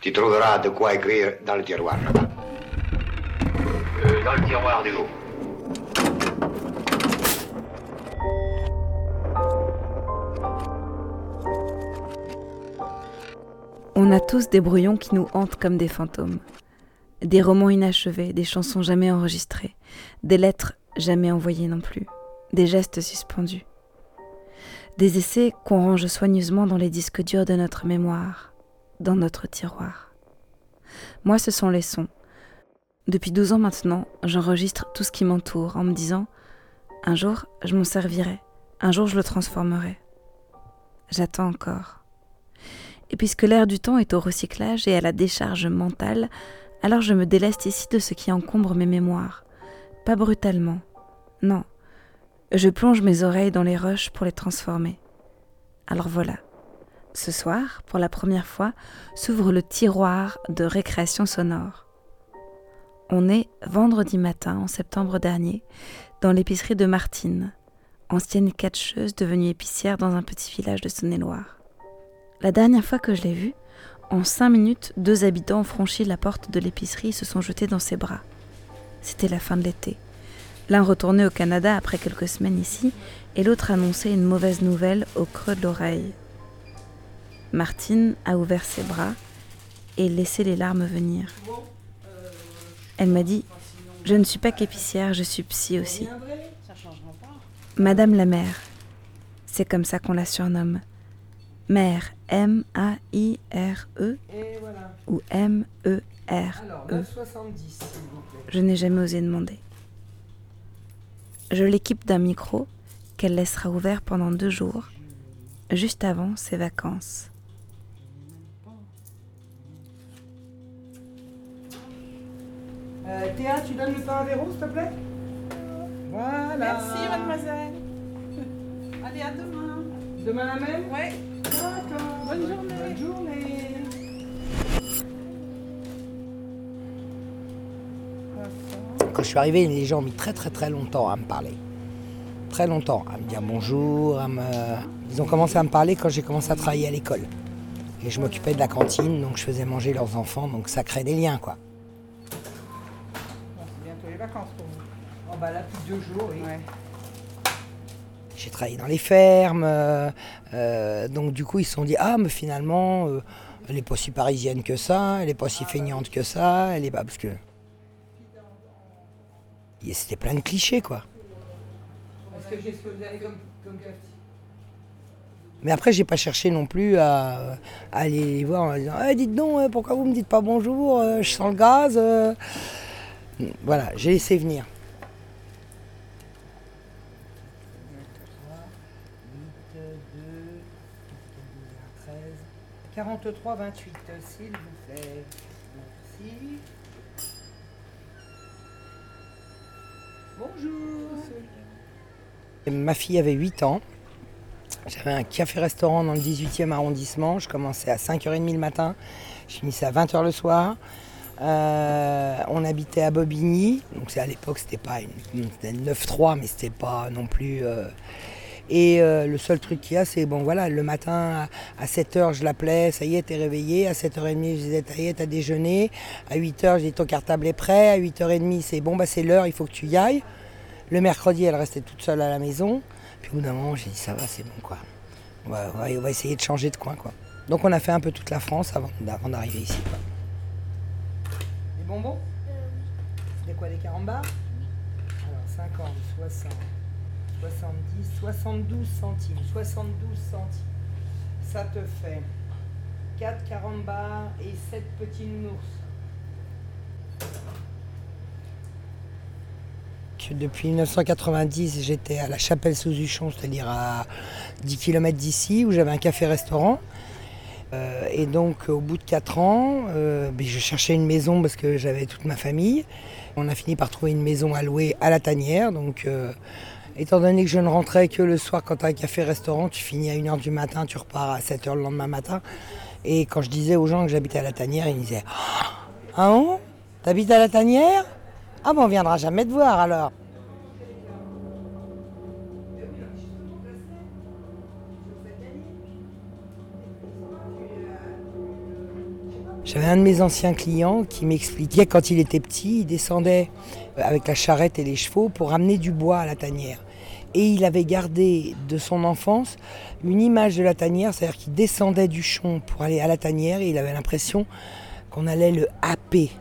Tu trouveras de quoi écrire dans le tiroir là-bas. Euh, dans le tiroir du haut. On a tous des brouillons qui nous hantent comme des fantômes. Des romans inachevés, des chansons jamais enregistrées, des lettres jamais envoyées non plus, des gestes suspendus. Des essais qu'on range soigneusement dans les disques durs de notre mémoire, dans notre tiroir. Moi, ce sont les sons. Depuis 12 ans maintenant, j'enregistre tout ce qui m'entoure en me disant un jour, je m'en servirai, un jour, je le transformerai. J'attends encore. Et puisque l'air du temps est au recyclage et à la décharge mentale, alors je me déleste ici de ce qui encombre mes mémoires. Pas brutalement. Non. Je plonge mes oreilles dans les roches pour les transformer. Alors voilà. Ce soir, pour la première fois, s'ouvre le tiroir de récréation sonore. On est vendredi matin, en septembre dernier, dans l'épicerie de Martine, ancienne catcheuse devenue épicière dans un petit village de Saône-et-Loire. La dernière fois que je l'ai vue, en cinq minutes, deux habitants ont franchi la porte de l'épicerie et se sont jetés dans ses bras. C'était la fin de l'été. L'un retournait au Canada après quelques semaines ici, et l'autre annonçait une mauvaise nouvelle au creux de l'oreille. Martine a ouvert ses bras et laissé les larmes venir. Elle m'a dit Je ne suis pas qu'épicière, je suis psy aussi. Madame la mère, c'est comme ça qu'on la surnomme. Mère, M-A-I-R-E ou M-E-R-E. Je n'ai jamais osé demander. Je l'équipe d'un micro qu'elle laissera ouvert pendant deux jours, juste avant ses vacances. Euh, Théa, tu donnes le pain à Véro, s'il te plaît? Voilà. Merci, mademoiselle. Allez, à demain. Demain la même? Ouais. D'accord. Bonne journée. Bonne journée. Quand je suis arrivé, les gens ont mis très très très longtemps à me parler. Très longtemps, à me dire bonjour. À me... Ils ont commencé à me parler quand j'ai commencé à travailler à l'école. Et je m'occupais de la cantine, donc je faisais manger leurs enfants, donc ça crée des liens quoi. Bon, c'est bientôt les vacances pour vous. Oh bah là, plus de deux jours, oui. Ouais. J'ai travaillé dans les fermes, euh, euh, donc du coup ils se sont dit ah mais finalement euh, elle n'est pas si parisienne que ça, elle n'est pas si feignante que ça, elle est pas parce que Et c'était plein de clichés quoi. Est-ce que j'ai ce que vous avez comme, comme cafetier Mais après j'ai pas cherché non plus à, à aller les voir en disant Eh, dites donc pourquoi vous me dites pas bonjour, je sens le gaz. Voilà, j'ai laissé venir. 43, 28, s'il vous plaît. Merci. Bonjour. Ma fille avait 8 ans. J'avais un café-restaurant dans le 18e arrondissement. Je commençais à 5h30 le matin. Je finissais à 20h le soir. Euh, on habitait à Bobigny. Donc à l'époque, c'était pas une, c'était 9-3, mais c'était pas non plus. euh, Et euh, le seul truc qu'il y a, c'est bon voilà, le matin à 7h, je l'appelais, ça y est, t'es réveillé. À 7h30, je disais, ça y est, t'as déjeuné. À 8h, je dis, ton cartable est prêt. À 8h30, c'est bon, bah c'est l'heure, il faut que tu y ailles. Le mercredi, elle restait toute seule à la maison. Puis au bout d'un moment, j'ai dit, ça va, c'est bon, quoi. On va, on va- essayer de changer de coin, quoi. Donc on a fait un peu toute la France avant, d'arriver ici. Des bonbons Des quoi, des carambars Alors 50, 60, 70, 72 centimes. 72 centimes. Ça te fait 4 carambars et 7 petits nounours. Depuis 1990, j'étais à la chapelle sous Uchon, c'est-à-dire à 10 km d'ici, où j'avais un café-restaurant. Euh, et donc, au bout de 4 ans, euh, ben, je cherchais une maison parce que j'avais toute ma famille. On a fini par trouver une maison à louer à la tanière. Donc, euh, étant donné que je ne rentrais que le soir quand tu as un café-restaurant, tu finis à 1h du matin, tu repars à 7h le lendemain matin. Et quand je disais aux gens que j'habitais à la tanière, ils disaient Ah bon T'habites à la tanière? Ah ben on viendra jamais te voir alors. J'avais un de mes anciens clients qui m'expliquait quand il était petit, il descendait avec la charrette et les chevaux pour amener du bois à la tanière. Et il avait gardé de son enfance une image de la tanière, c'est-à-dire qu'il descendait du champ pour aller à la tanière et il avait l'impression qu'on allait le happer.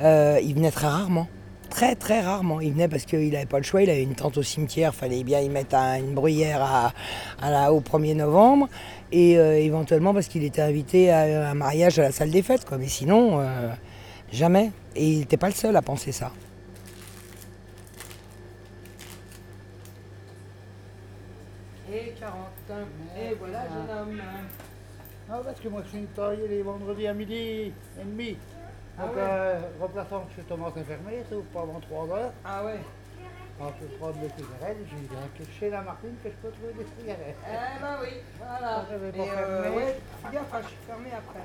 Euh, il venait très rarement. Très très rarement. Il venait parce qu'il n'avait pas le choix, il avait une tente au cimetière, fallait bien y mettre une bruyère à, au 1er novembre. Et euh, éventuellement parce qu'il était invité à un mariage à la salle des fêtes. Quoi. Mais sinon, euh, jamais. Et il n'était pas le seul à penser ça. Et 40. Et voilà, jeune homme. Non, parce que moi je suis taillé les vendredis à midi et demi. Donc, Ah ouais. euh, remplaçant chez Thomas Infirmier, ça ouvre pas avant 3 heures. Ah ouais. Alors, je peux prendre des cigarettes, j'ai dit que chez la Martine que je peux trouver des cigarettes. Eh ben oui, voilà. Ça, j'avais Et pas euh, ouais, fais gaffe, hein, je suis fermé après.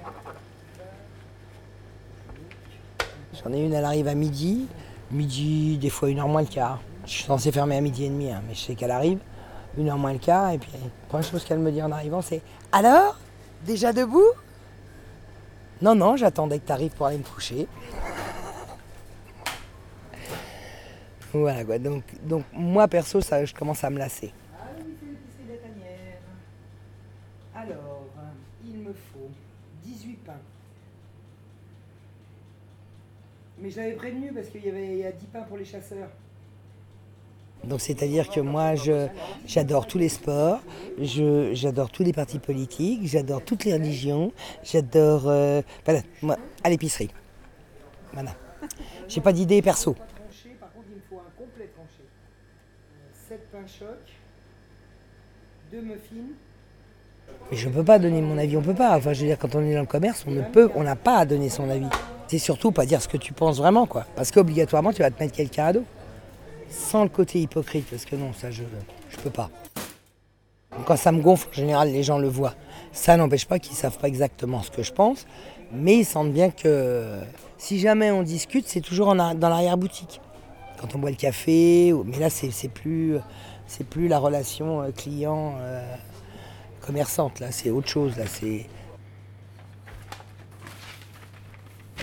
J'en ai une, elle arrive à midi. Midi, des fois une heure moins le quart. Je suis censé fermer à midi et demi, hein, mais je sais qu'elle arrive. Une heure moins le quart. Et puis, la première chose qu'elle me dit en arrivant, c'est Alors Déjà debout? Non, non, j'attendais que tu arrives pour aller me coucher. voilà quoi. Donc, donc moi perso, ça, je commence à me lasser. Tanières. Alors, il me faut 18 pains. Mais je l'avais prévenu parce qu'il y avait il y a 10 pains pour les chasseurs. Donc c'est-à-dire que moi, j'adore tous les sports, j'adore tous les partis politiques, j'adore toutes les religions, j'adore... euh, moi, à l'épicerie. Voilà. J'ai pas d'idée perso. Il me faut un complet tranché. 7 pains choc, 2 muffins. Mais je peux pas donner mon avis, on peut pas. Enfin, je veux dire, quand on est dans le commerce, on ne peut, on n'a pas à donner son avis. C'est surtout pas dire ce que tu penses vraiment, quoi. Parce qu'obligatoirement, tu vas te mettre quelqu'un à dos. Sans le côté hypocrite, parce que non, ça, je, je peux pas. Quand ça me gonfle, en général, les gens le voient. Ça n'empêche pas qu'ils savent pas exactement ce que je pense, mais ils sentent bien que si jamais on discute, c'est toujours dans l'arrière-boutique. Quand on boit le café, mais là, c'est plus, plus la relation euh, client. euh, là, c'est autre chose, là.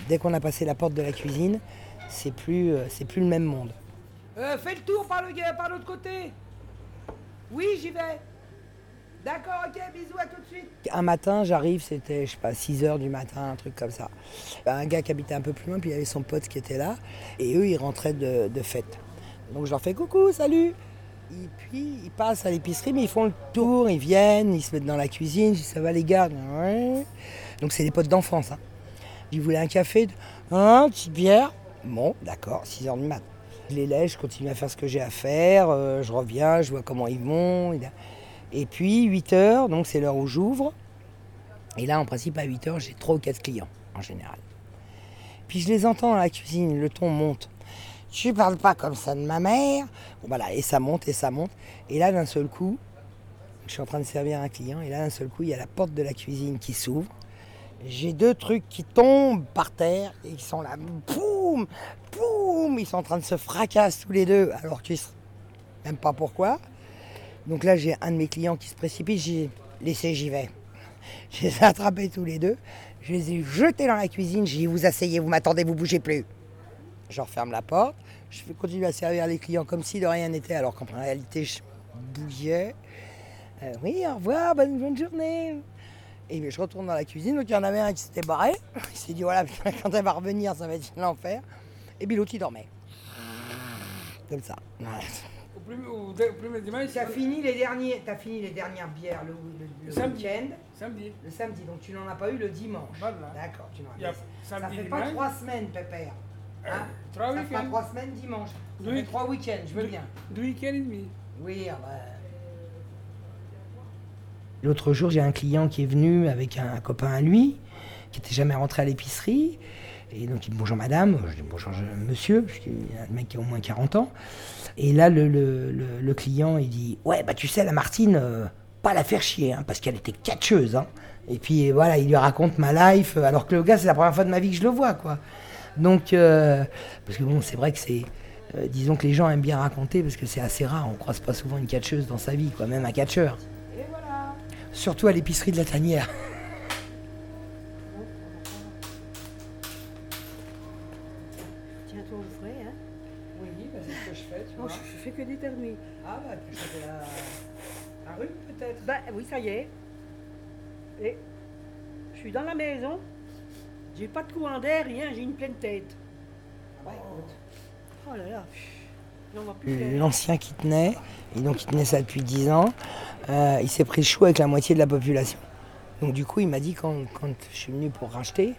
Dès qu'on a passé la porte de la cuisine, c'est plus, euh, plus le même monde. Euh, fais le tour par le par l'autre côté. Oui, j'y vais. D'accord, ok, bisous, à tout de suite. Un matin, j'arrive, c'était, je sais pas, 6 heures du matin, un truc comme ça. Un gars qui habitait un peu plus loin, puis il y avait son pote qui était là, et eux, ils rentraient de, fête. Donc je leur fais coucou, salut Et puis, ils passent à l'épicerie, mais ils font le tour, ils viennent, ils se mettent dans la cuisine, je dis, ça va les gars? Donc c'est des potes d'enfance. Hein. Ils voulaient un café, un petite bière. Bon, d'accord, 6 heures du matin. Je les laisse, je continue à faire ce que j'ai à faire, euh, je reviens, je vois comment ils vont. Et puis 8 heures, donc c'est l'heure où j'ouvre. Et là, en principe, à 8 heures, j'ai 3 ou 4 clients, en général. Puis je les entends dans la cuisine, le ton monte. Tu parles pas comme ça de ma mère. Voilà, et ça monte, et ça monte. Et là, d'un seul coup, je suis en train de servir un client, et là, d'un seul coup, il y a la porte de la cuisine qui s'ouvre. J'ai deux trucs qui tombent par terre, et ils sont là, boum, boum, ils sont en train de se fracasser tous les deux, alors qu'ils ne même pas pourquoi. Donc là, j'ai un de mes clients qui se précipite, j'ai laissé, j'y vais. Je les ai attrapés tous les deux, je les ai jetés dans la cuisine, j'ai dit, vous asseyez, vous m'attendez, vous bougez plus. Je referme la porte, je fais continuer à servir les clients comme si de rien n'était, alors qu'en réalité, je bouillais. Euh, oui, au revoir, bonne journée. Et je retourne dans la cuisine, donc il y en avait un qui s'était barré. Il s'est dit, voilà, putain, quand elle va revenir, ça va être l'enfer. Et puis l'autre, il dormait. Comme ça. Voilà. Au premier, au de- au premier dimanche, T'as fini les derniers, t'as fini les dernières bières le, le- le Samedi. week-end, samedi. le samedi, donc tu n'en as pas eu le dimanche. Voilà. D'accord, tu n'en as pas. Ça samedi, fait pas trois semaines, Pépère. Hein Trois ça fera week-ends. trois semaines dimanche. Ça fait trois week-ends, je veux Deux- bien. Deux week-ends et demi. Oui, ah bah, L'autre jour, j'ai un client qui est venu avec un copain à lui, qui n'était jamais rentré à l'épicerie. Et donc, il dit bonjour madame, je dis bonjour monsieur, parce qu'il y a un mec qui a au moins 40 ans. Et là, le, client, il dit Ouais, bah tu sais, la Martine, euh, pas la faire chier, hein, parce qu'elle était catcheuse. Hein. Et puis voilà, il lui raconte ma life, euh, alors que le gars, c'est la première fois de ma vie que je le vois, quoi. Donc, euh, parce que bon, c'est vrai que c'est. disons que les gens aiment bien raconter, parce que c'est assez rare, on croise pas souvent une catcheuse dans sa vie, quoi, même un catcheur surtout à l'épicerie de la tanière. Tiens, toi, au frais, hein Oui, bah, c'est ce que je fais, tu vois. Je, je fais que des d'éternuer. Ah, bah, tu fais de la, la rue, peut-être Bah, oui, ça y est. Et je suis dans la maison, j'ai pas de courant d'air, rien, j'ai une pleine tête. Ah, bah, écoute. Oh là là. L'ancien qui tenait, et donc il tenait ça depuis 10 ans euh, il s'est pris le chou avec la moitié de la population. Donc du coup, il m'a dit, quand, quand je suis venu pour racheter,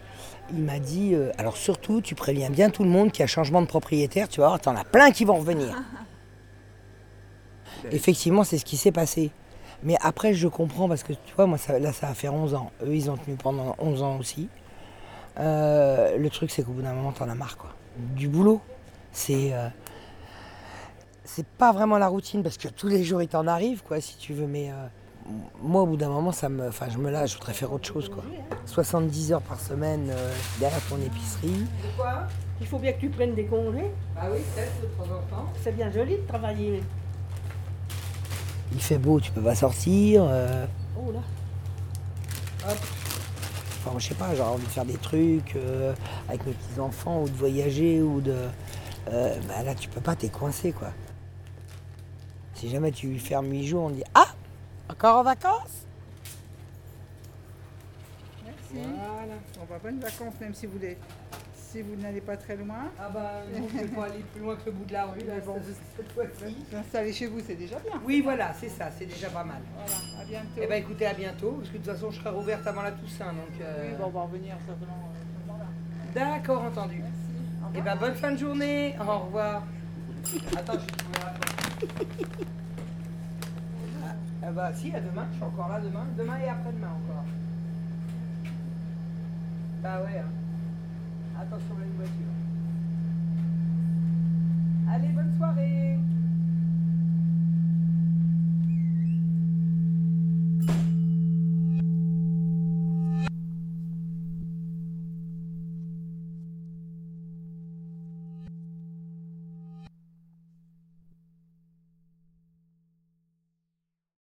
il m'a dit, euh, alors surtout, tu préviens bien tout le monde qu'il y a changement de propriétaire, tu vas voir, t'en as plein qui vont revenir. Effectivement, c'est ce qui s'est passé. Mais après, je comprends parce que tu vois, moi, ça- là, ça va faire 11 ans. Eux, ils ont tenu pendant 11 ans aussi. Euh, le truc, c'est qu'au bout d'un moment, t'en as marre, quoi. Du boulot. C'est. euh, c'est pas vraiment la routine parce que tous les jours, il t'en arrive, quoi, si tu veux. Mais euh, moi, au bout d'un moment, ça me. Enfin, je me lâche, je voudrais faire autre chose, quoi. 70 heures par semaine euh, derrière ton épicerie. De quoi? Il faut bien que tu prennes des congés. Bah oui, peut-être, de temps en temps. C'est bien joli de travailler. Il fait beau, tu peux pas sortir. euh, Oh là. Enfin, je sais pas, j'aurais envie de faire des trucs euh, avec mes petits-enfants ou de voyager ou de. euh, bah là, tu peux pas, t'es coincé quoi. Si jamais tu fermes 8 jours, on dit Ah Encore en vacances? Merci. Voilà. On va bonnes vacances, même si vous voulez. Si vous n'allez pas très loin. Ah, bah, non, je vais pas aller plus loin que le bout de la rue, là, bon. cette- fois-ci. Chez vous, c'est déjà bien. Oui, voilà, c'est ça, c'est déjà pas mal. Voilà, à bientôt. Eh ben écoutez, à bientôt, parce que de toute façon, je serai rouverte avant la Toussaint, donc... euh, Oui, bon, on va revenir certainement euh. D'accord, entendu. Merci. Au Eh ben bonne fin de journée, au revoir. Attends, je vais trouver la ah bah si, à demain, je suis encore là demain. Demain et après-demain encore. Bah ouais. hein. Attention à une voiture.